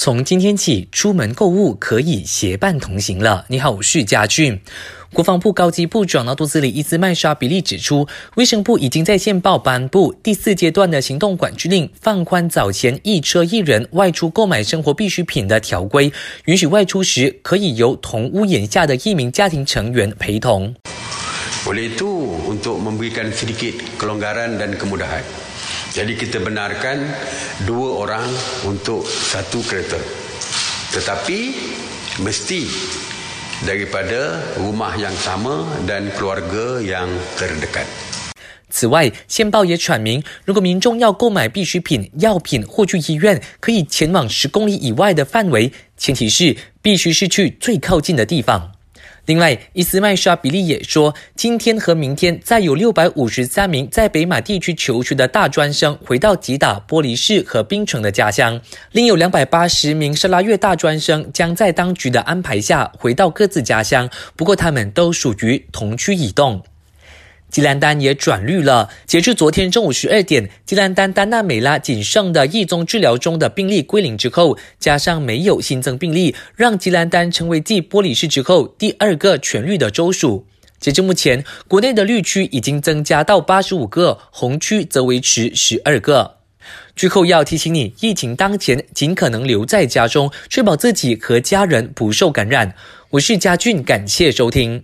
从今天起，出门购物可以携伴同行了。你好，我是嘉俊。国防部高级部长纳杜斯里伊斯麦沙比利指出，卫生部已经在线报颁布第四阶段的行动管制令，放宽早前一车一人外出购买生活必需品的条规，允许外出时可以由同屋檐下的一名家庭成员陪同。Oleh itu, untuk memberikan sedikit kelonggaran dan kemudahan. Jadi kita benarkan dua orang untuk satu kereta. Tetapi mesti daripada rumah yang sama dan keluarga yang terdekat. 此外，线报也阐明，如果民众要购买必需品、药品或去医院，可以前往十公里以外的范围，前提是必须是去最靠近的地方。另外，伊斯麦沙比利也说，今天和明天再有六百五十三名在北马地区求学的大专生回到吉打、玻璃市和槟城的家乡，另有两百八十名沙拉越大专生将在当局的安排下回到各自家乡，不过他们都属于同区移动。吉兰丹也转绿了。截至昨天中午十二点，吉兰丹丹纳美拉仅剩的一宗治疗中的病例归零之后，加上没有新增病例，让吉兰丹成为继玻璃市之后第二个全绿的州属。截至目前，国内的绿区已经增加到八十五个，红区则维持十二个。最后要提醒你，疫情当前，尽可能留在家中，确保自己和家人不受感染。我是嘉俊，感谢收听。